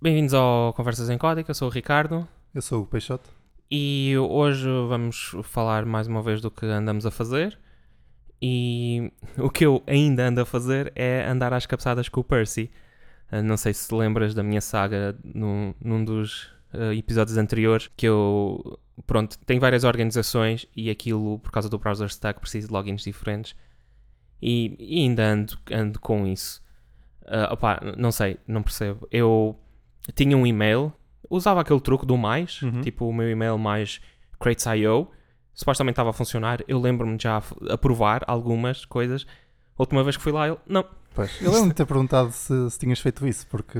Bem-vindos ao Conversas em Código, eu sou o Ricardo Eu sou o Peixoto. e hoje vamos falar mais uma vez do que andamos a fazer. E o que eu ainda ando a fazer é andar às cabeçadas com o Percy. Ah, Não sei se te lembras da minha saga num, num dos ah, episódios anteriores que eu, pronto, tenho várias organizações e aquilo, por causa do browser stack, preciso de logins diferentes. E, e ainda ando, ando com isso. Ah, opá, não sei, não percebo. Eu tinha um e-mail, usava aquele truque do mais, Uhum. tipo o meu e-mail mais crates.io, supostamente estava a funcionar. Eu lembro-me de já f- aprovar algumas coisas. A última vez que fui lá, ele, não, Pois. Eu lembro-me de ter perguntado se, se tinhas feito isso, porque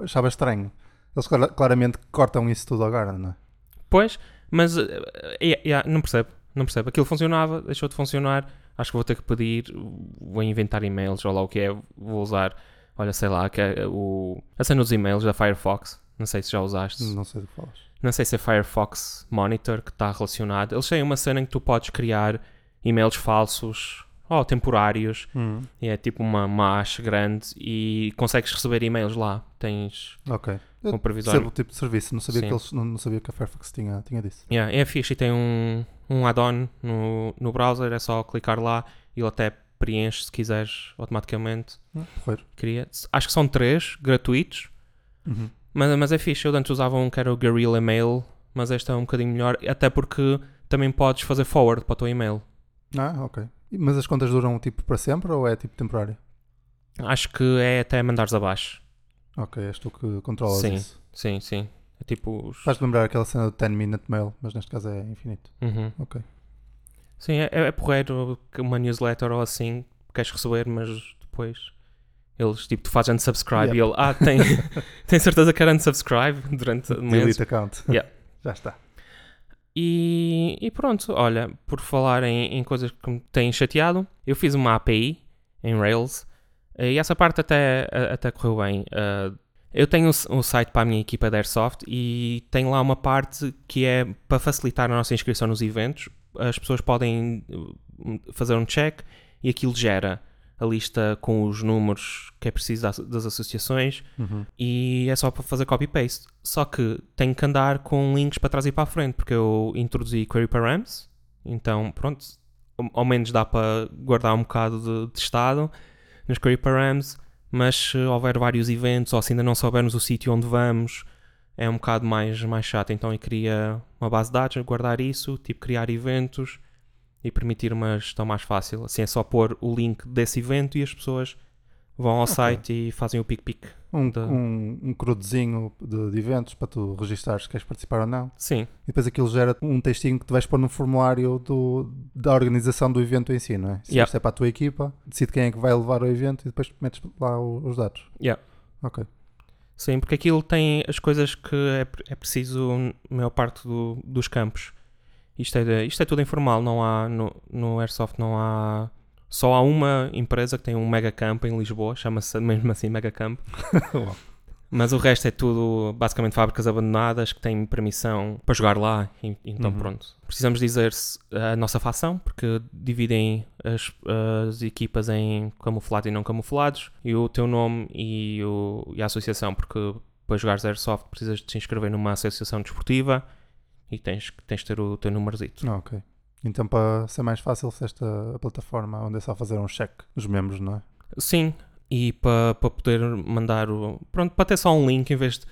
achava estranho. Eles clara- claramente cortam isso tudo agora, não é? Pois, mas eh, eh, eh, não percebo, não percebo. Aquilo funcionava, deixou de funcionar. Acho que vou ter que pedir, vou inventar e-mails ou lá o que é. Vou usar, olha, sei lá, que é o, a cena dos e-mails da Firefox. Não sei se já usaste. Não sei do que falas. Não sei se é Firefox Monitor que está relacionado. Eles têm uma cena em que tu podes criar e-mails falsos ou temporários. Hum, E é tipo uma, uma hash grande e consegues receber e-mails lá. Tens ok. um previsório. percebo o tipo de serviço. Não sabia, Sim. que, eles, não, não sabia que a Firefox tinha, tinha disso. Yeah, é fixe e tem um, um add-on no, no browser, é só clicar lá e ele até preenche se quiseres automaticamente. Hum. Cria. Acho que são três gratuitos, Uhum. mas, mas é fixe. Eu antes usava um que era o Guerrilla Mail, mas este é um bocadinho melhor, até porque também podes fazer forward para o teu e-mail. Ah, ok. Mas as contas duram tipo para sempre ou é tipo temporário? Acho que é até mandares abaixo. Ok, és tu que controlas Sim. isso. Sim, sim. É tipo os. Faz-te lembrar aquela cena do 10 minute mail, mas neste caso é infinito. Uhum. Ok. Sim, é, é porreiro uma newsletter ou assim queres receber, mas depois eles tipo, tu fazes unsubscribe Yep. e ele, ah, tem, tem certeza que era unsubscribe durante meses. Delete account. Yeah. Já está. E, e pronto, olha, por falar em, em coisas que me têm chateado, eu fiz uma API em Rails eh, e essa parte até, até correu bem. Eh, eu tenho um um site para a minha equipa de Airsoft e tem lá uma parte que é para facilitar a nossa inscrição nos eventos. As pessoas podem uh, fazer um check e aquilo gera a lista com os números que é preciso das, das associações Uhum. e é só para fazer copy-paste. Só que tenho que andar com links para trás e para a frente, porque eu introduzi query params, então pronto, ao- ao menos dá para guardar um bocado de, de estado nos query params, mas se houver vários eventos ou se ainda não soubermos o sítio onde vamos, é um bocado mais, mais chato. Então eu queria uma base de dados, guardar isso, tipo criar eventos e permitir uma gestão mais fácil. Assim é só pôr o link desse evento e as pessoas vão ao Ok. site e fazem o pick-pick. Um, Da- um, um crudezinho de, de eventos para tu registares se queres participar ou não. Sim, E depois aquilo gera um textinho que tu vais pôr no formulário do, da organização do evento em si, não é? Se Yeah. isto é para a tua equipa, decide quem é que vai levar o evento e depois metes lá os dados. Yeah. Ok. Sim, porque aquilo tem as coisas que é, é preciso a maior parte do- dos campos. Isto é, isto é tudo informal, não há no, no Airsoft não há só há uma empresa que tem um mega campo em Lisboa, chama-se mesmo assim mega campo. Mas o resto é tudo basicamente fábricas abandonadas que têm permissão para jogar lá. e- Então Uhum. pronto. Precisamos dizer a nossa facção, porque dividem as, as equipas em camuflados e não camuflados, e o teu nome e, o, e a associação, porque para jogares Airsoft precisas de te inscrever numa associação desportiva e tens, que- tens de ter o teu numerozito. Ah, ok. Então para ser mais fácil, fizeste a, a plataforma onde é só fazer um check dos membros, não é? Sim, e para pa poder mandar o. Pronto, para ter só um link em vez de.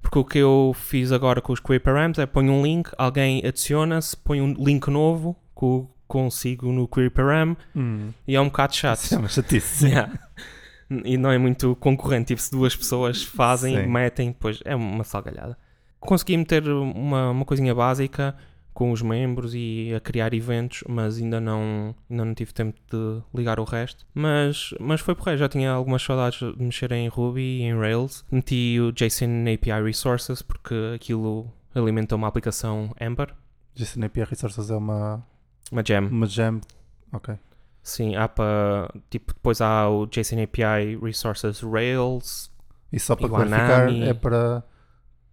Porque o que eu fiz agora com os Query Params é ponho um link, alguém adiciona-se, põe um link novo que eu consigo no Query Param Hum. e é um bocado chato. Isso é uma chatice. Yeah. E não é muito concorrente. Tipo, se duas pessoas fazem, Sim. metem, depois é uma salgalhada. Consegui meter uma, uma coisinha básica com os membros e a criar eventos, mas ainda não, ainda não tive tempo de ligar o resto. Mas, mas foi porreiro, já tinha algumas saudades de mexer em Ruby e em Rails. Meti o JSON API Resources porque aquilo alimenta uma aplicação Ember, JSON API Resources é uma, uma gem. uma gem. Ok. Sim, há para. Tipo, depois há o JSON API Resources Rails. E só para clarificar, é para,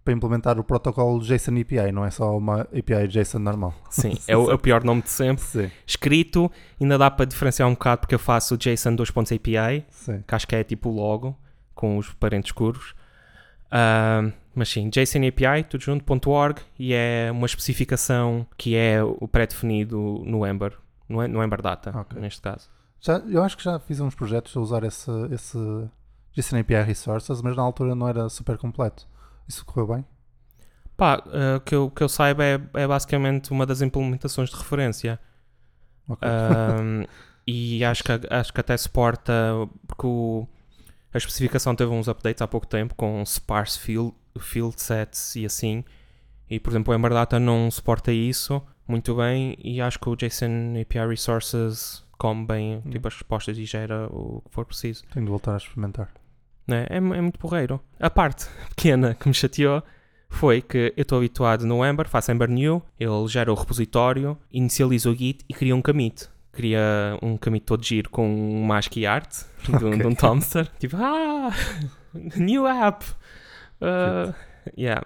para implementar o protocolo JSON API, não é só uma API JSON normal. Sim, é o, é o pior nome de sempre. Sim, Escrito, ainda dá para diferenciar um bocado porque eu faço o JSON 2.API, sim. que acho que é tipo o logo, com os parentes escuros. Ah, mas sim, JSON API, tudo junto, .org, e é uma especificação que é o pré-definido no Ember, no, no Ember Data, Ok. neste caso. Já, eu acho que já fiz uns projetos a usar esse, esse JSON API Resources, mas na altura não era super completo. Isso correu bem? Pá, ah, que, eu, que eu saiba é, é basicamente uma das implementações de referência. Ok. Um, e acho que, acho que até suporta, porque o- a especificação teve uns updates há pouco tempo com sparse field, field sets e assim. E por exemplo, o Ember Data não suporta isso muito bem. E acho que o JSON API Resources come bem Hum. tipo, as respostas e gera o que for preciso. Tenho de voltar a experimentar. Né? É, é muito porreiro. A parte pequena que me chateou foi que eu estou habituado no Ember, faço Ember New, ele gera o repositório, inicializa o Git e cria um commit. Cria um commit todo giro com uma ASCII art de, um- de um. Tomster. Tipo, ah, new app. Uh, yeah.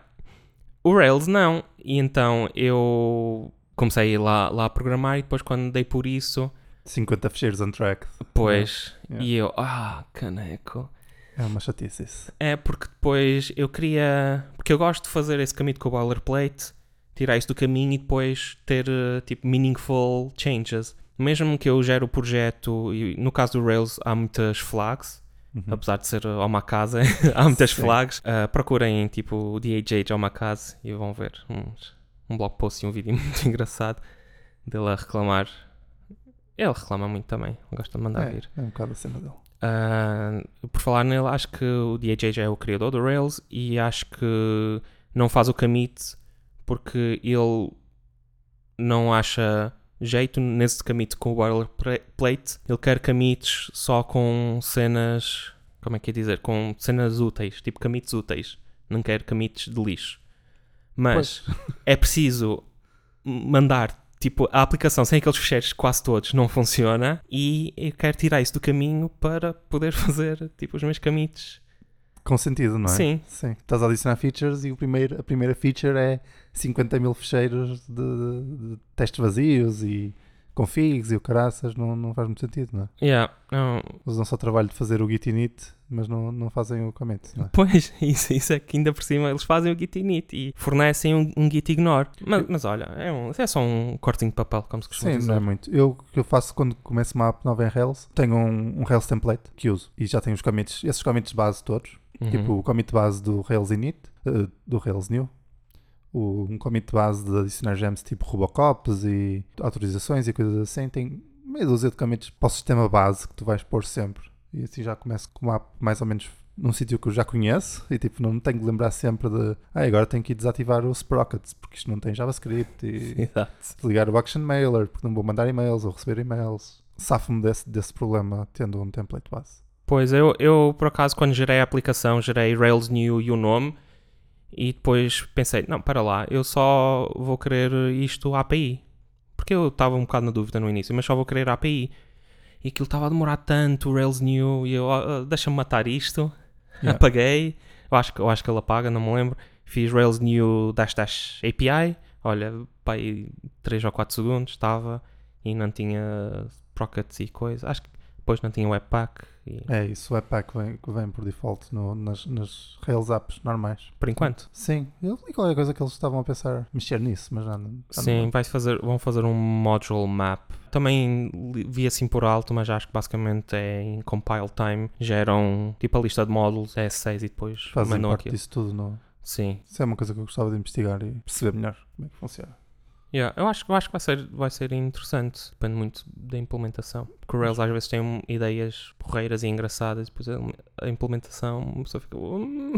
O Rails não. E então eu comecei lá, lá a programar e depois quando dei por isso, 50 fecheiros on track. pois, Yeah. e eu, ah, caneco. É uma chatice isso. É porque depois eu queria. Porque eu gosto de fazer esse caminho com o boilerplate, tirar isso do caminho e depois ter eh, tipo meaningful changes. Mesmo que eu gere o projeto, e no caso do Rails há muitas flags, Uhum. apesar de ser eh, Omakase, há muitas Sim. flags. Ah, procurem tipo o DHH Omakase e vão ver uns- um blog post e um vídeo muito engraçado dele a reclamar. Ele reclama muito também, gosta de mandar É, vir. é um bocado a cena dele. Ah, por falar nele, acho que o DHH é o criador do Rails e acho que não faz o commit porque ele não acha jeito nesse commit com o boilerplate. Ele quer commits só com cenas, como é que é dizer, com cenas úteis, tipo commits úteis. Não quer commits de lixo. Mas é preciso mandar tipo a aplicação sem aqueles fecheiros quase todos não funciona e eu quero tirar isso do caminho para poder fazer tipo os meus commits. Com sentido, não é? Sim. Sim. Estás a adicionar features e o primeiro, a primeira feature é 50 mil fecheiros de, de testes vazios e configs e o caraças. Não, não faz muito sentido, não é? Yeah, não, Usam só o trabalho de fazer o git init, mas não, não fazem o commit, não é? Pois, isso, isso é que ainda por cima eles fazem o git init e fornecem um, um git ignore. Mas, mas olha, é, um, é só um cortinho de papel, como se costuma Sim, dizer. não é muito. Eu, o que eu faço quando começo uma app nova em Rails, tenho um, um Rails template que uso e já tenho os commits, esses commits base todos. Uhum. Tipo o commit base do Rails init, eh, do Rails new. O, um commit base de adicionar gems tipo Robocops e autorizações e coisas assim. Tem meia dúzia de commits para o sistema base que tu vais pôr sempre. E assim já começo com uma app mais ou menos num sítio que eu já conheço e tipo não tenho de lembrar sempre de ah, agora tenho que ir desativar o sprockets porque isto não tem JavaScript e desligar o action mailer porque não vou mandar e-mails ou receber e-mails. Safo-me desse, desse problema tendo um template base. Pois, eu, eu por acaso quando gerei a aplicação, gerei Rails New e o nome e depois pensei, não, para lá, eu só vou querer isto API. Porque eu estava um bocado na dúvida no início, mas só vou querer API. E aquilo estava a demorar tanto, o Rails New, e eu, ah, ah, deixa-me matar isto. Yeah. Apaguei, eu acho, que- eu acho que ele apaga, não me lembro. Fiz Rails New dash dash API, olha, pai, 3 ou 4 segundos estava e não tinha sprockets e coisa. Acho que depois não tinha Webpack. E, É isso, o Webpack vem, vem por default no- nas, nas Rails apps normais. Por enquanto. Sim, eu li qualquer coisa que eles estavam a pensar mexer nisso, mas não. já Sim, não- vai fazer, vão fazer um module map. Também vi assim por alto, mas acho que basicamente é em compile time. Geram tipo a lista de módulos, é S6 e depois Fazem parte aquilo. disso tudo. No... Sim. Isso é uma coisa que eu gostava de investigar e perceber melhor como é que funciona. Yeah, eu acho, eu acho que vai ser, vai ser interessante. Depende muito da implementação. Porque o Rails às vezes tem ideias porreiras e engraçadas, depois a, implementação, a pessoa fica. "Hum,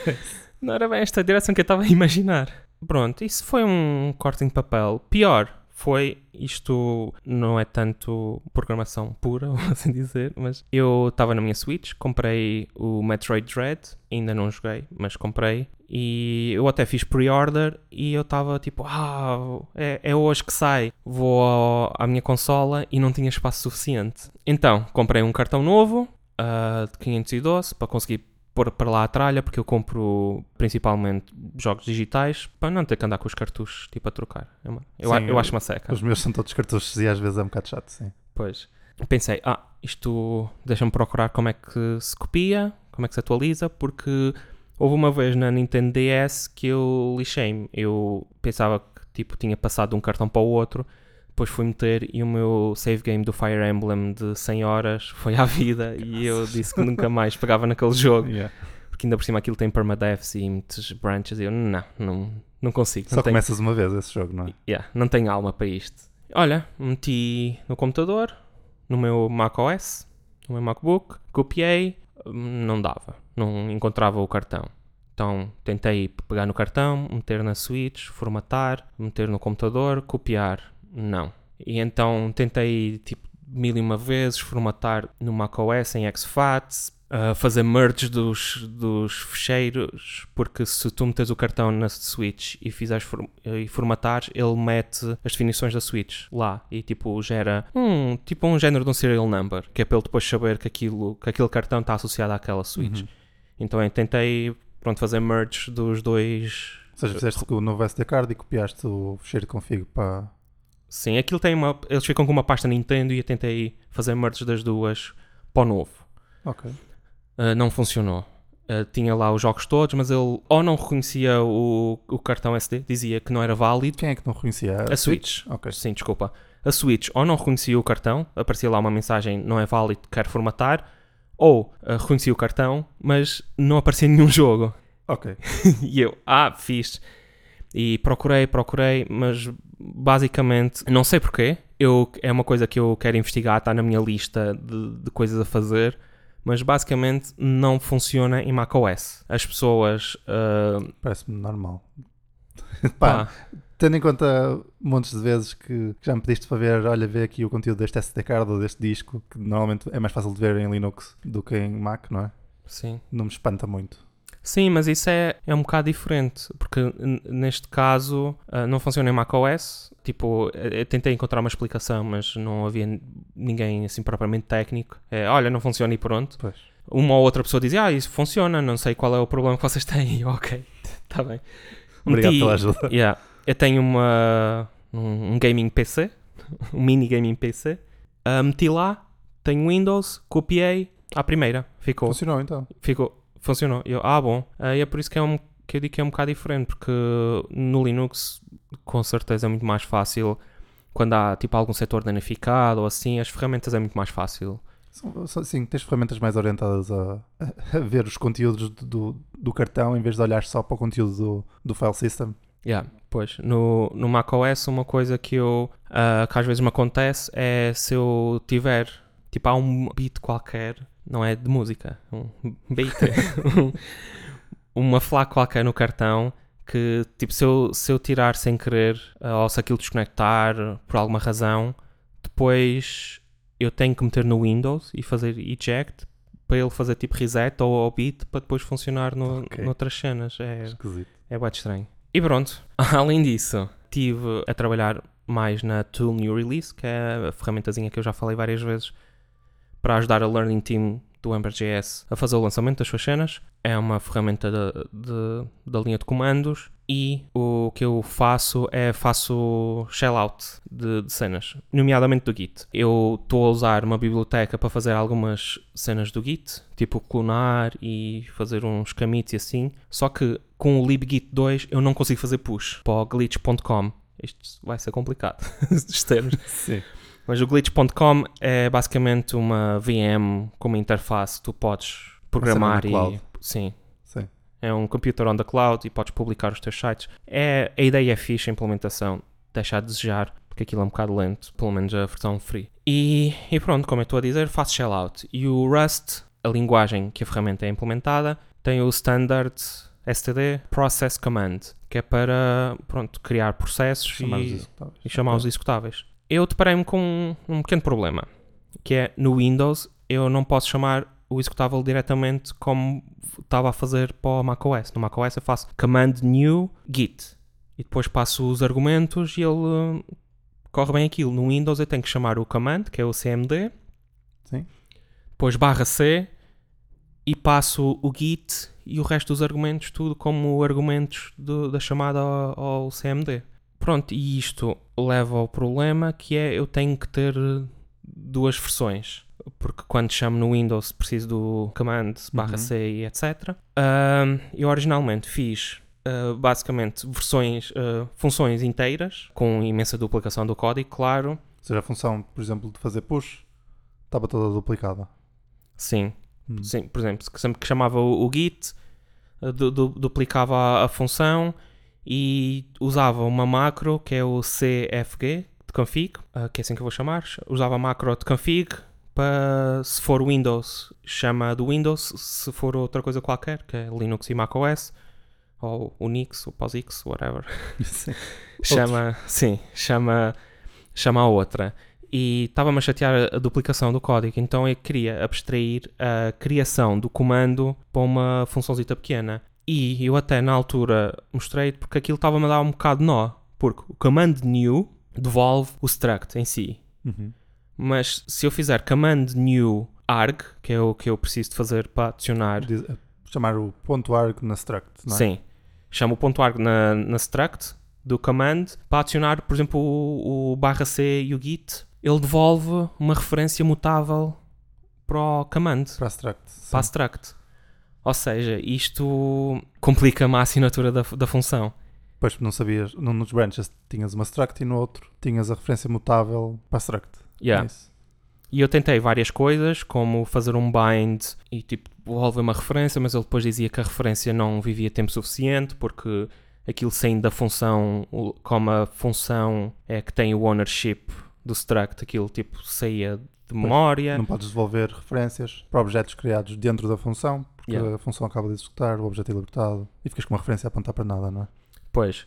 não era bem esta direção que eu estava a imaginar. Pronto, isso foi um corte de papel. Pior foi isto não é tanto programação pura, vou assim dizer, mas eu estava na minha Switch, comprei o Metroid Dread, ainda não joguei, mas comprei e eu até fiz pre-order e eu estava tipo, ah, é, é hoje que sai, vou ao- à minha consola e não tinha espaço suficiente. Então, comprei um cartão novo ah, de 512 para conseguir pôr para lá a tralha, porque eu compro principalmente jogos digitais para não ter que andar com os cartuchos tipo a trocar. É eu, Sim, eu eu- acho uma seca. Os meus são todos cartuchos e às vezes é um bocado chato, sim. Pois. Pensei, ah, isto deixa-me procurar como é que se copia, como é que se atualiza, porque Houve uma vez na Nintendo DS que eu lixei-me. Eu pensava que tipo, tinha passado de um cartão para o outro, depois fui meter e o meu save game do Fire Emblem de 100 horas foi à vida e eu disse que nunca mais pegava naquele jogo. Yeah. Porque ainda por cima aquilo tem permadeaths e muitos branches e eu não, não, não consigo. Só não tenho, começas uma vez esse jogo, não é? yeah, não tenho alma para isto. Olha, meti no computador, no meu macOS, no meu MacBook, copiei, não dava, não encontrava o cartão. Então tentei pegar no cartão, meter na Switch, formatar, meter no computador, copiar, não. E então tentei tipo mil e uma vezes formatar no macOS em XFAT, uh, fazer merge dos, dos fecheiros, porque se tu metes o cartão na Switch e fizeres for, e formatares, ele mete as definições da Switch lá e tipo gera um, tipo um género de um serial number, que é para ele depois saber que, aquilo, que aquele cartão está associado àquela Switch. Uhum. Então eu tentei pronto, fazer merge dos dois. Ou seja, fizeste o novo SD card e copiaste o fecheiro de config para. Sim, aquilo tem uma. Eles ficam com uma pasta Nintendo e eu tentei fazer merge das duas para o novo. Ok. Uh, não funcionou. Uh, tinha lá os jogos todos, mas ele ou não reconhecia o, o cartão SD, dizia que não era válido. Quem é que não reconhecia? A Switch. Ok. Sim, desculpa. A Switch ou não reconhecia o cartão, aparecia lá uma mensagem não é válido, quer formatar, ou uh, reconhecia o cartão, mas não aparecia nenhum jogo. Ok. e eu, ah, fiz. E procurei, procurei, mas basicamente, não sei porquê. Eu, é uma coisa que eu quero investigar, está na minha lista de, de coisas a fazer. Mas basicamente não funciona em macOS. As pessoas. uh, Parece-me normal. pá, Pá, tendo em conta montes de vezes que que já me pediste para ver, olha, vê aqui o conteúdo deste SD card ou deste disco, que normalmente é mais fácil de ver em Linux do que em Mac, não é? sim. Não me espanta muito. Sim, mas isso é, é um bocado diferente, porque neste caso ah, não funciona em macOS. Tipo, eu eu tentei encontrar uma explicação, mas não havia ninguém assim propriamente técnico. É, olha, não funciona e pronto. Pois. Uma ou outra pessoa dizia, ah, isso funciona, não sei qual é o problema que vocês têm. Eu, ok, está bem. Obrigado Meti- pela ajuda. Yeah. Eu tenho uma, um, um gaming PC, um mini gaming PC. Ah, meti lá, tenho Windows, copiei à primeira, ficou. Funcionou então. Ficou, funcionou. Eu, ah, bom. Ah, e é por isso que, é um, que eu digo que é um bocado diferente, porque no Linux, com certeza, é muito mais fácil. Quando há tipo algum setor danificado ou assim, as ferramentas é muito mais fácil. Sim, tens ferramentas mais orientadas a, a ver os conteúdos do, do, cartão em vez de olhar só para o conteúdo do, do file system. Yeah, pois, no, no macOS, uma coisa que eu ah, que às vezes me acontece é se eu tiver tipo há um beat qualquer, não é de música, um um- uma flag qualquer no cartão que tipo se eu, se eu tirar sem querer ah, ou se aquilo desconectar por alguma razão, depois eu tenho que meter no Windows e fazer eject para ele fazer tipo reset ou beat para depois funcionar no, Ok. noutras cenas. É, Esquisito. é bem estranho. E pronto, além disso, estive a trabalhar mais na Tool New Release, que é a ferramentazinha que eu já falei várias vezes, para ajudar a Learning Team do Ember.js a fazer o lançamento das suas cenas. É uma ferramenta da linha de comandos e o que eu faço é faço shell-out de, de cenas, nomeadamente do Git. Eu estou a usar uma biblioteca para fazer algumas cenas do Git, tipo clonar e fazer uns commits e assim, só que com o libgit 2 eu não consigo fazer push para o glitch.com. Isto vai ser complicado, estes termos. Sim. Mas o glitch.com é basicamente uma VM com uma interface. Tu podes programar na e. cloud. Sim. Sim. É um computer on the cloud e podes publicar os teus sites. É, a ideia é fixe, a implementação deixa a desejar, porque aquilo é um bocado lento, pelo menos a versão free. E, e pronto, como eu estou a dizer, faço shell out. E o Rust, a linguagem que a ferramenta é implementada, tem o standard STD Process Command, que é para pronto, criar processos Chamar e executáveis. e chamar os executáveis. Eu deparei-me com um, um pequeno problema, que é no Windows eu não posso chamar o executável diretamente como estava a fazer para o macOS. No macOS eu faço command new git e depois passo os argumentos e ele hum, corre bem aquilo. No Windows eu tenho que chamar o command, que é o cmd, Sim. depois barra c e passo o git e o resto dos argumentos tudo como argumentos do- da chamada ao, ao cmd. Pronto, e isto leva ao problema que é eu tenho que ter duas versões. porque quando chamo no Windows preciso do command barra Uhum. C e etc. Ahm, eu originalmente fiz ah, basicamente versões, ah, funções inteiras, com imensa duplicação do código, claro. Ou seja, a função, por exemplo, de fazer push estava toda duplicada. Sim, Hum. sim. Por exemplo, sempre que chamava o, o git, du- du- duplicava a, a função e usava uma macro que é o cfg de config, ah, que é assim que eu vou chamar. Usava a macro de config para, se for Windows, chama do Windows, se for outra coisa qualquer, que é Linux e macOS, ou Unix, ou POSIX, whatever. Sim. chama, sim, chama, chama a outra. E estava-me a chatear a duplicação do código, então eu queria abstrair a criação do comando para uma funçãozita pequena. E eu até na altura mostrei porque aquilo estava-me a dar um bocado de nó, porque o command new devolve o struct em si. Uhum. Mas se eu fizer command new arg, que é o que eu preciso de fazer para adicionar Diz- eh, chamar o ponto arg na struct, não é? Sim. Chamo o ponto .arg na, na struct do command para adicionar, por exemplo, o, o barra C e o git. Ele devolve uma referência mutável para o command, Para a struct. para a struct. Ou seja, isto complica-me a assinatura da, da função. Depois não sabias, num nos branches tinhas uma struct e no outro tinhas a referência mutável para a struct. Yeah. É. E eu tentei várias coisas, como fazer um bind e tipo devolver uma referência, mas ele depois dizia que a referência não vivia tempo suficiente porque aquilo saindo da função, como a função é que tem o ownership do struct, aquilo tipo saía de memória. Não podes devolver referências para objetos criados dentro da função, porque Yeah. a função acaba de executar, o objeto é libertado e ficas com uma referência a apontar para nada, não é? Pois.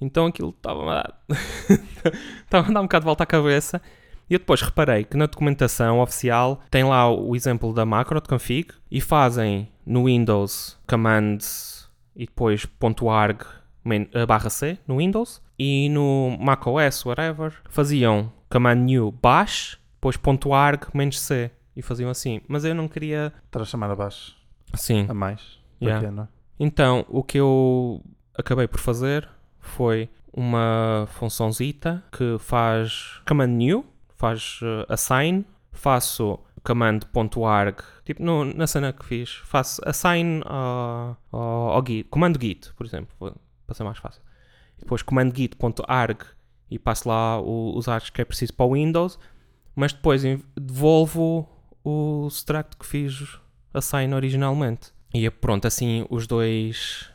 Então aquilo estava a dar... estava a dar um bocado de volta à cabeça. E eu depois reparei que na documentação oficial tem lá o exemplo da macro de config e fazem no Windows command e depois .arg eh, barra C no Windows e no macOS, whatever, faziam command new bash, depois .arg menos C e faziam assim. Mas eu não queria... Estás a chamar abaixo, Sim. a mais. Yeah. quê, é? Então, o que eu acabei por fazer foi uma funçãozita que faz command new, faz eh, assign, faço command.arg, tipo no- na cena que fiz, faço assign ao, ao, ao git, comando git, por exemplo, para ser mais fácil. Depois command git.arg e passo lá o- os args que é preciso para o Windows, mas depois devolvo o struct que fiz assign originalmente. E é pronto, assim os dois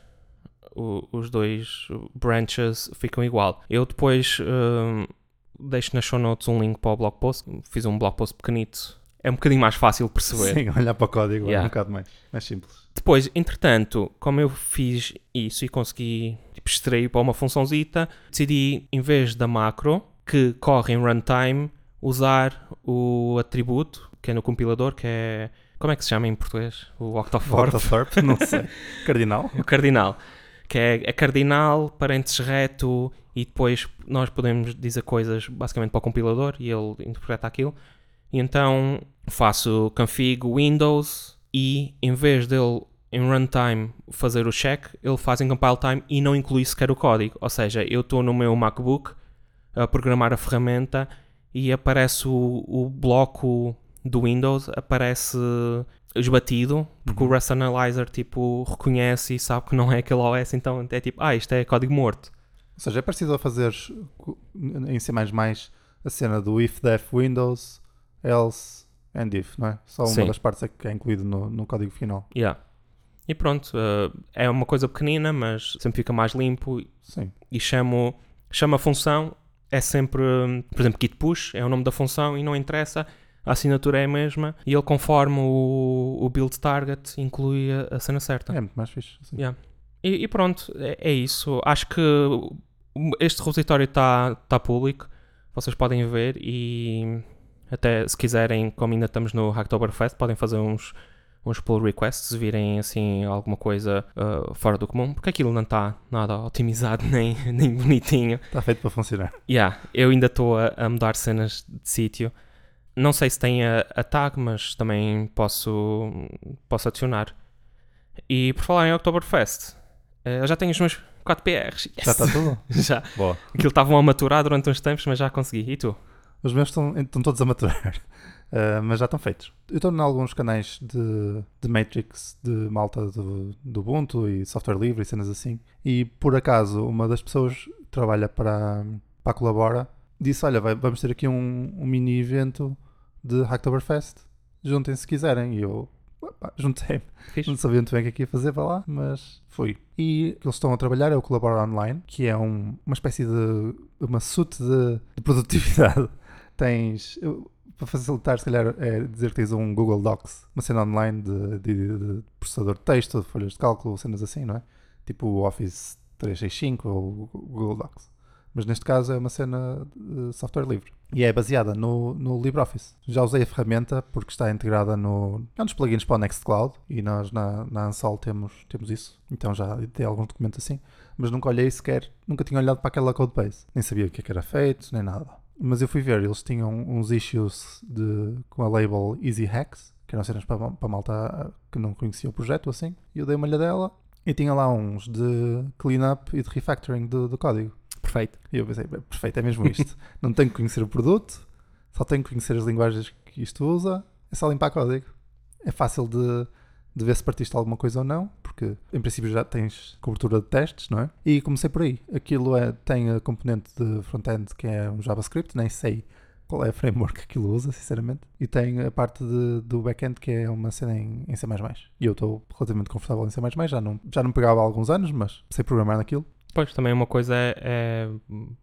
o- os dois branches ficam igual. Eu depois hum, deixo nas show notes um link para o blog post. Fiz um blog post pequenito. É um bocadinho mais fácil perceber. Sim, olhar para o código é Yeah. um bocado mais, mais simples. Depois, entretanto, como eu fiz isso e consegui tipo, extrair para uma funçãozita, decidi, em vez da macro, que corre em runtime, usar o atributo, que é no compilador, que é... Como é que se chama em português? O octothorpe. Octothorpe, não sei. Cardinal? o cardinal. Que é, é cardinal, parênteses reto, e depois nós podemos dizer coisas basicamente para o compilador e ele interpreta aquilo. E então faço config Windows e em vez dele em runtime fazer o check, ele faz em compile time e não inclui sequer o código. Ou seja, eu estou no meu MacBook a programar a ferramenta e aparece o, o bloco do Windows, aparece esbatido, porque Uhum. o Rust Analyzer tipo, reconhece e sabe que não é aquele OS, então é tipo, ah, isto é código morto. Ou seja, é parecido a fazer em C++ a cena do if def Windows, else and if, não é? Só uma Sim. das partes é que é incluído no, no código final. Yeah. E pronto, eh, é uma coisa pequenina, mas sempre fica mais limpo Sim. e chamo, chamo a função, é sempre, por exemplo, git push, é o nome da função e não interessa, a assinatura é a mesma e ele conforme o, o build target inclui a, a cena certa. É muito mais fixe. Sim. Yeah. E, e pronto, é, é isso. Acho que este repositório está tá público, vocês podem ver e até se quiserem, como ainda estamos no Hacktoberfest, podem fazer uns, uns pull requests, se virem assim alguma coisa uh, fora do comum, porque aquilo não está nada otimizado nem, nem bonitinho. Está feito para funcionar. Yeah, eu ainda estou a, a mudar cenas de sítio. Não sei se tem a, a tag, mas também posso, posso adicionar. E por falar em Oktoberfest, eh, eu já tenho os meus 4 PRs. Já está tudo? já. Boa. Aquilo estavam a maturar durante uns tempos, mas já consegui. E tu? Os meus estão, estão todos a maturar. Uh, mas já estão feitos. Eu estou em alguns canais de, de Matrix, de malta do, do Ubuntu e software livre e cenas assim. E por acaso, uma das pessoas que trabalha para, para a Colabora disse: Olha, vai, vamos ter aqui um, um mini evento de Hacktoberfest. Juntem-se se quiserem. E eu juntei-me. Não sabia muito bem o que é que ia fazer para lá, mas fui. E o que eles estão a trabalhar é o Colabora Online, que é um, uma espécie de. uma suite de, de produtividade. Tens. Eu, para facilitar, se calhar, é dizer que tens um Google Docs, uma cena online de, de, de processador de texto, de folhas de cálculo, cenas assim, não é? Tipo o Office 365 ou o Google Docs. Mas neste caso é uma cena de software livre. E é baseada no, no LibreOffice. Já usei a ferramenta porque está integrada no. É um dos plugins para o Nextcloud e nós na, na Ansol temos, temos isso. Então já tem alguns documentos assim. Mas nunca olhei sequer, nunca tinha olhado para aquela codebase. Nem sabia o que, é que era feito, nem nada. Mas eu fui ver, eles tinham uns issues de, com a label Easy Hacks, que eram cenas para, para malta que não conhecia o projeto assim. E eu dei uma olhadela e tinha lá uns de cleanup e de refactoring do, do código. Perfeito. E eu pensei, perfeito, é mesmo isto. não tenho que conhecer o produto, só tenho que conhecer as linguagens que isto usa, é só limpar código. É fácil de, de ver se partiste alguma coisa ou não, porque em princípio já tens cobertura de testes, não é? E comecei por aí. Aquilo é, tem a componente de front-end que é um JavaScript, nem sei qual é a framework que aquilo usa, sinceramente. E tem a parte de, do back-end que é uma cena em, em C++. E eu estou relativamente confortável em C++, já não, já não pegava há alguns anos, mas sei programar naquilo. Pois, também uma coisa é, é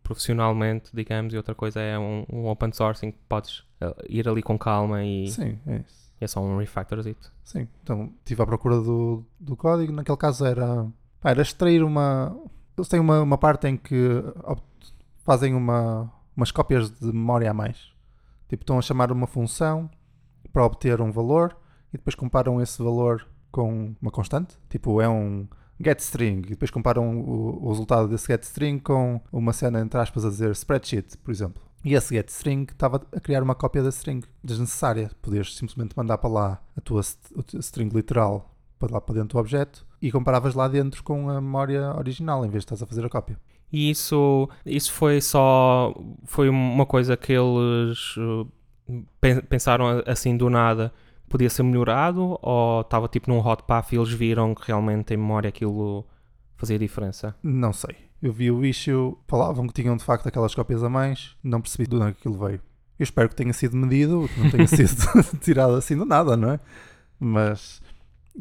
profissionalmente, digamos, e outra coisa é um, um open sourcing que podes eh, ir ali com calma e... Sim, é isso. É só um refactorzito. Sim, então estive à procura do, do código. Naquele caso era, era extrair uma. Eles têm uma, uma parte em que fazem uma, umas cópias de memória a mais. Tipo, estão a chamar uma função para obter um valor e depois comparam esse valor com uma constante. Tipo, é um getString e depois comparam o, o resultado desse getString com uma cena entre aspas a dizer spreadsheet, por exemplo. E esse getString estava a criar uma cópia da string desnecessária. Podias simplesmente mandar para lá a tua string literal para lá para dentro do objeto e comparavas lá dentro com a memória original em vez de estás a fazer a cópia. E isso, isso foi só foi uma coisa que eles uh, pensaram assim do nada podia ser melhorado ou estava tipo num hot path e eles viram que realmente em memória aquilo fazia diferença? Não sei. Eu vi o issue, falavam que tinham de facto aquelas cópias a mais, não percebi de onde é aquilo veio. Eu espero que tenha sido medido, que não tenha sido tirado assim do nada, não é? Mas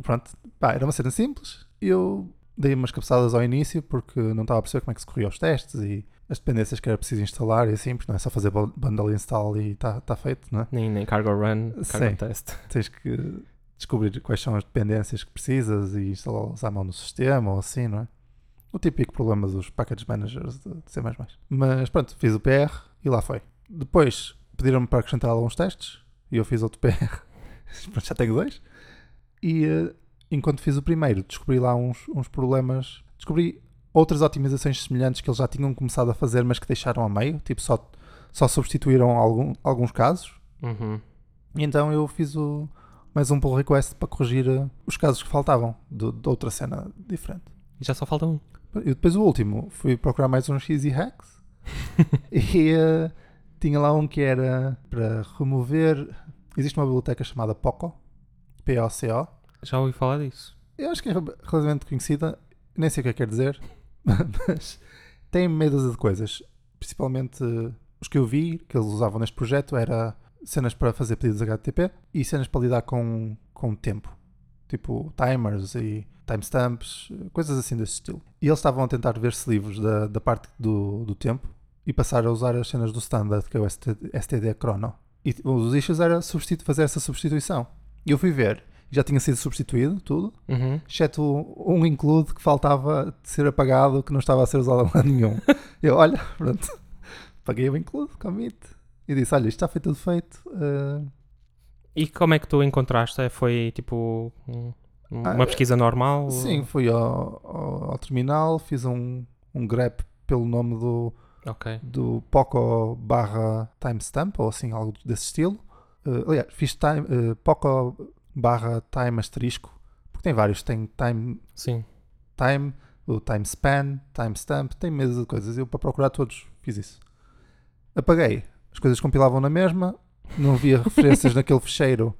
pronto, pá, era uma cena simples. Eu dei umas cabeçadas ao início porque não estava a perceber como é que se corria os testes e as dependências que era preciso instalar e assim, porque não é só fazer bundle install e está tá feito, não é? Nem, nem cargo run, cargo Sim, test. Tens que descobrir quais são as dependências que precisas e instalá-las à mão no sistema ou assim, não é? O típico problema dos package managers de, C++. Mas pronto, fiz o PR e lá foi. Depois pediram-me para acrescentar alguns testes e eu fiz outro PR. pronto, já tenho dois. E uh, enquanto fiz o primeiro, descobri lá uns, uns problemas. Descobri outras otimizações semelhantes que eles já tinham começado a fazer, mas que deixaram a meio. Tipo, só, só substituíram algum, alguns casos. Uhum. E então eu fiz o, mais um pull request para corrigir uh, os casos que faltavam de, de outra cena diferente. E já só falta um. E depois o último, fui procurar mais uns easy hacks e uh, tinha lá um que era para remover. Existe uma biblioteca chamada Poco, P-O-C-O. Já ouvi falar disso. Eu acho que é relativamente conhecida, nem sei o que é que quer dizer, mas tem dúzia de coisas. Principalmente os que eu vi que eles usavam neste projeto era cenas para fazer pedidos HTTP e cenas para lidar com, com tempo, tipo timers e timestamps, coisas assim desse estilo. E eles estavam a tentar ver-se livros da, da parte do, do tempo e passar a usar as cenas do standard, que é o STD, STD Chrono. E os issues era fazer essa substituição. E eu fui ver, já tinha sido substituído tudo, uhum. exceto um include que faltava de ser apagado, que não estava a ser usado a lado nenhum. eu, olha, pronto, paguei o include, commit, e disse, olha, isto está feito tudo feito. Uh... E como é que tu encontraste? Foi tipo uma ah, pesquisa normal? Sim, fui ao, ao, ao, terminal, fiz um, um grep pelo nome do, okay. do Poco barra timestamp, ou assim, algo desse estilo. Uh, aliás, fiz time, uh, Poco barra time asterisco, porque tem vários, tem time, Sim. time, o time span, timestamp, tem meses de coisas. Eu para procurar todos fiz isso. Apaguei, as coisas compilavam na mesma, não havia referências naquele fecheiro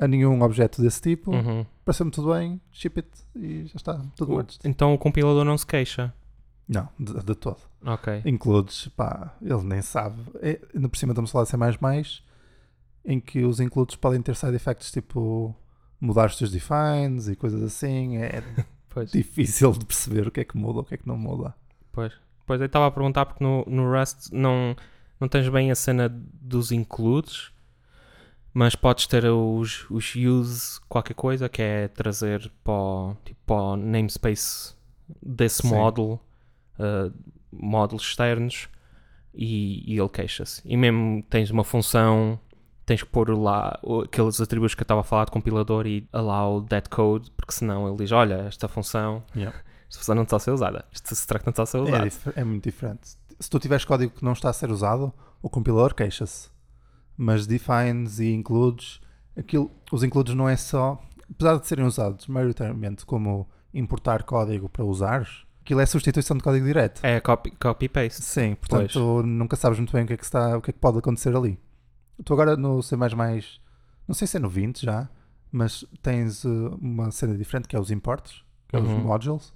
a nenhum objeto desse tipo. Uhum. Pareceu-me tudo bem, ship it e já está, tudo O-. Então o compilador não se queixa. Não, de, de todo. Ok. Includes, pá, ele nem sabe. É, ainda por cima estamos a falar de C++, em que os includes podem ter side effects tipo mudar os teus defines e coisas assim. É Pois. difícil de perceber o que é que muda, o que é que não muda. Pois. Pois eu estava a perguntar porque no, no Rust não, não tens bem a cena dos includes, mas podes ter os, os use qualquer coisa, que é trazer para o, tipo, para o namespace desse Sim. módulo, uh, módulos externos, e, e ele queixa-se. E mesmo tens uma função, tens que pôr lá o- aqueles atributos que eu estava a falar de compilador e allow that code, porque senão ele diz, olha, esta função, Yeah. esta função não está a ser usada, este struct não está a ser É, usado. dif- é muito diferente. Se tu tiveres código que não está a ser usado, o compilador queixa-se. Mas defines e includes, aquilo, os includes não é só, apesar de serem usados maioritariamente como importar código para usares, aquilo é substituição de código direto. É copy, copy paste. Sim, portanto nunca sabes muito bem o que é que está, o que é que pode acontecer ali. Tu agora no C++, não sei se é no 20 já, mas tens uh, uma cena diferente que é os imports, que é os Uhum. modules,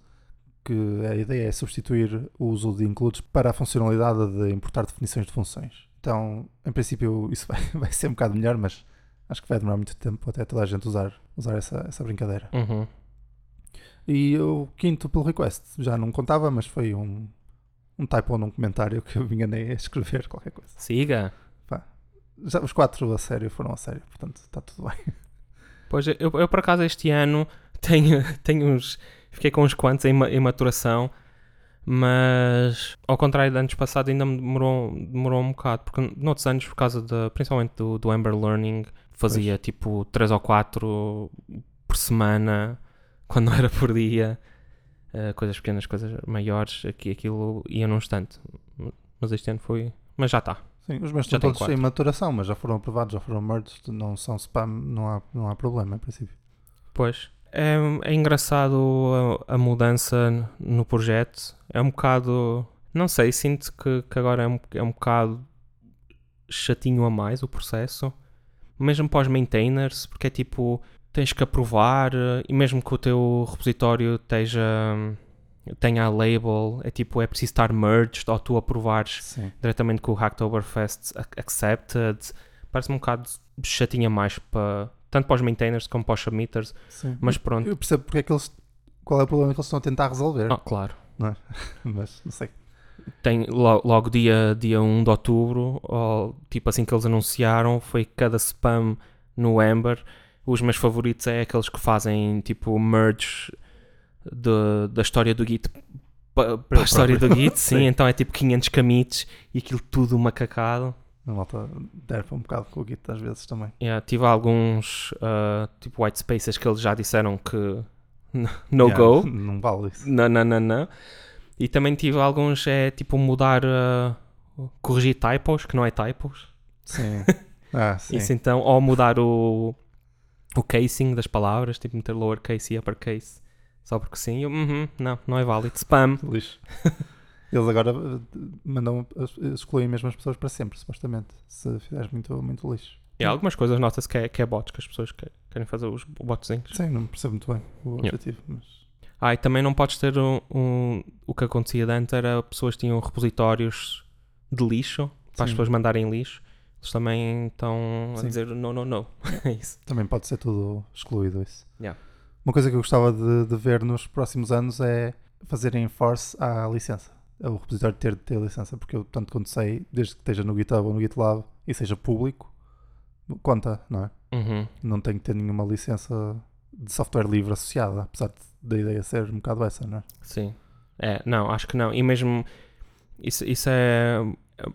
que a ideia é substituir o uso de includes para a funcionalidade de importar definições de funções. Então, em princípio, isso vai, vai ser um bocado melhor, mas acho que vai demorar muito tempo até toda a gente usar, usar essa, essa brincadeira. Uhum. E o quinto pull request já não contava, mas foi um, um typo num comentário que eu me enganei a escrever qualquer coisa. Siga. Já, os quatro a sério foram a sério, portanto está tudo bem. Pois eu, eu por acaso este ano tenho, tenho uns. Fiquei com uns quantos em, em maturação, mas ao contrário de anos passados ainda me demorou, demorou um bocado, porque noutros anos, por causa de, principalmente do, do Ember Learning, fazia tipo 3 ou 4 por semana, quando não era por dia, eh, coisas pequenas, coisas maiores, aqui aquilo ia num instante. Mas este ano foi. Mas já está. Sim, os meus Já estão todos em maturação, mas já foram aprovados, já foram merged, não são spam, não há, não há problema em princípio. Pois. É, é engraçado a, a mudança no projeto. É um bocado. Não sei, sinto que, que agora é um, é um bocado chatinho a mais o processo. Mesmo para os maintainers, porque é tipo. Tens que aprovar e mesmo que o teu repositório esteja. Tenha a label, é tipo, é preciso estar merged ou tu aprovares Sim. diretamente com o Hacktoberfest ac- Accepted. Parece-me um bocado chatinho a mais para. Tanto para os maintainers como para os submitters. Sim. Mas pronto. Eu percebo porque é que eles. Qual é o problema que eles estão a tentar resolver, Ah, claro. mas não sei. Tem lo- logo dia, dia 1 de outubro, ou, tipo assim que eles anunciaram, foi cada spam no Ember. Os meus favoritos é aqueles que fazem tipo merge de- da história do Git pa- para a história do Git, sim, Sim. então é tipo 500 commits e aquilo tudo macacado. A malta derpa um bocado com o Git às vezes também. Yeah, tive alguns ah, tipo white spaces que eles já disseram que no Yeah, go. Não vale isso. Não, não, não, não. E também tive alguns, é tipo mudar, uh, corrigir typos, que não é typos. Sim. Ah, sim. Isso então, ou mudar o, o casing das palavras, tipo meter lowercase e uppercase, só porque sim. Eu, uhum, não, não é válido. Spam. Lixo. Eles agora eh, mandam, as- excluem mesmo as pessoas para sempre, supostamente. Se fizeres muito, muito lixo. E há algumas coisas nota-se que é, que é bots, que as pessoas que- querem fazer os botzinhos. Sim, não percebo muito bem o Yeah. objetivo. Mas... Ah, e também não podes ter um, um- o que acontecia de antes era pessoas tinham repositórios de lixo para as Sim. pessoas mandarem lixo. Eles também estão a Sim. dizer não, não, não. É isso. Também pode ser tudo excluído isso. Yeah. Uma coisa que eu gostava de, de ver nos próximos anos é fazerem force à licença. O repositório ter de ter licença, porque eu, tanto quanto sei, desde que esteja no GitHub ou no GitLab e seja público, conta, não é? Uhum. Não tem que ter nenhuma licença de software livre associada, apesar de- da ideia ser um bocado essa, não é? Sim. É, não, acho que não. E mesmo isso, isso é,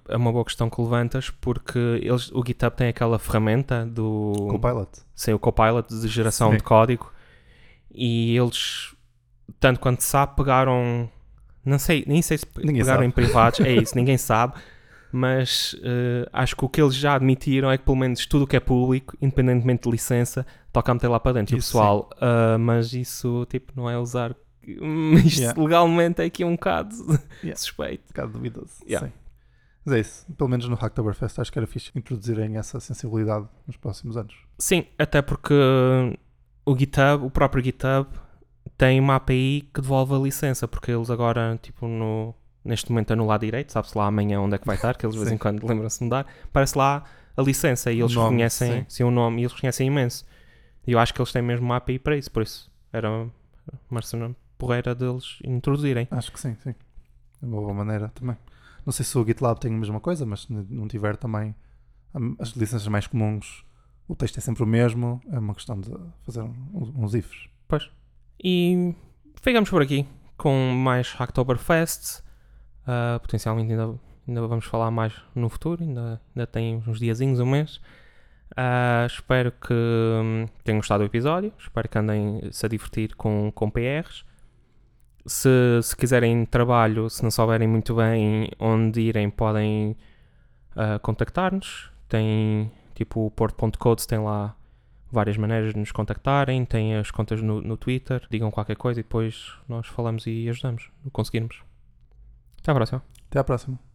é uma boa questão que levantas porque eles, o GitHub tem aquela ferramenta do Copilot. sem o Copilot de geração Sim. de código e eles, tanto quanto sabe, pegaram. Não sei, nem sei se Ninguém pegaram sabe. em privados, é isso, ninguém sabe. Mas eh, acho que o que eles já admitiram é que pelo menos tudo o que é público, independentemente de licença, toca a meter lá para dentro. Isso pessoal, "Ah, mas isso tipo não é usar. Isto Yeah. legalmente é aqui um bocado Yeah. suspeito. Um bocado duvidoso. Yeah. Sim. Mas é isso. Pelo menos no Hacktoberfest acho que era fixe introduzirem essa sensibilidade nos próximos anos. Sim, até porque o GitHub, o próprio GitHub, tem uma API que devolve a licença, porque eles agora, tipo, no, neste momento no lado direito, sabe-se lá amanhã onde é que vai estar, que eles de vez em quando lembram-se de mudar, aparece lá a licença e eles nome, reconhecem sim. sim, o nome e eles reconhecem imenso. E eu acho que eles têm mesmo uma API para isso, por isso era uma cena porreira deles introduzirem. Acho que sim, sim. É uma boa maneira também. Não sei se o GitLab tem a mesma coisa, mas se não tiver também hum, as licenças mais comuns, o texto é sempre o mesmo, é uma questão de fazer uns, ifs. E ficamos por aqui com mais Hacktoberfest. Uh, potencialmente ainda, ainda vamos falar mais no futuro, ainda, ainda tem uns diazinhos, um mês. Uh, espero que hum, tenham gostado do episódio. Espero que andem se a divertir com, com PRs. Se, se quiserem trabalho, se não souberem muito bem onde irem, podem uh, contactar-nos. Tem tipo o Porto.codes, tem lá várias maneiras de nos contactarem. Tem as contas no, no Twitter. Digam qualquer coisa e depois nós falamos e ajudamos conseguirmos. Até à próxima. Até à próxima.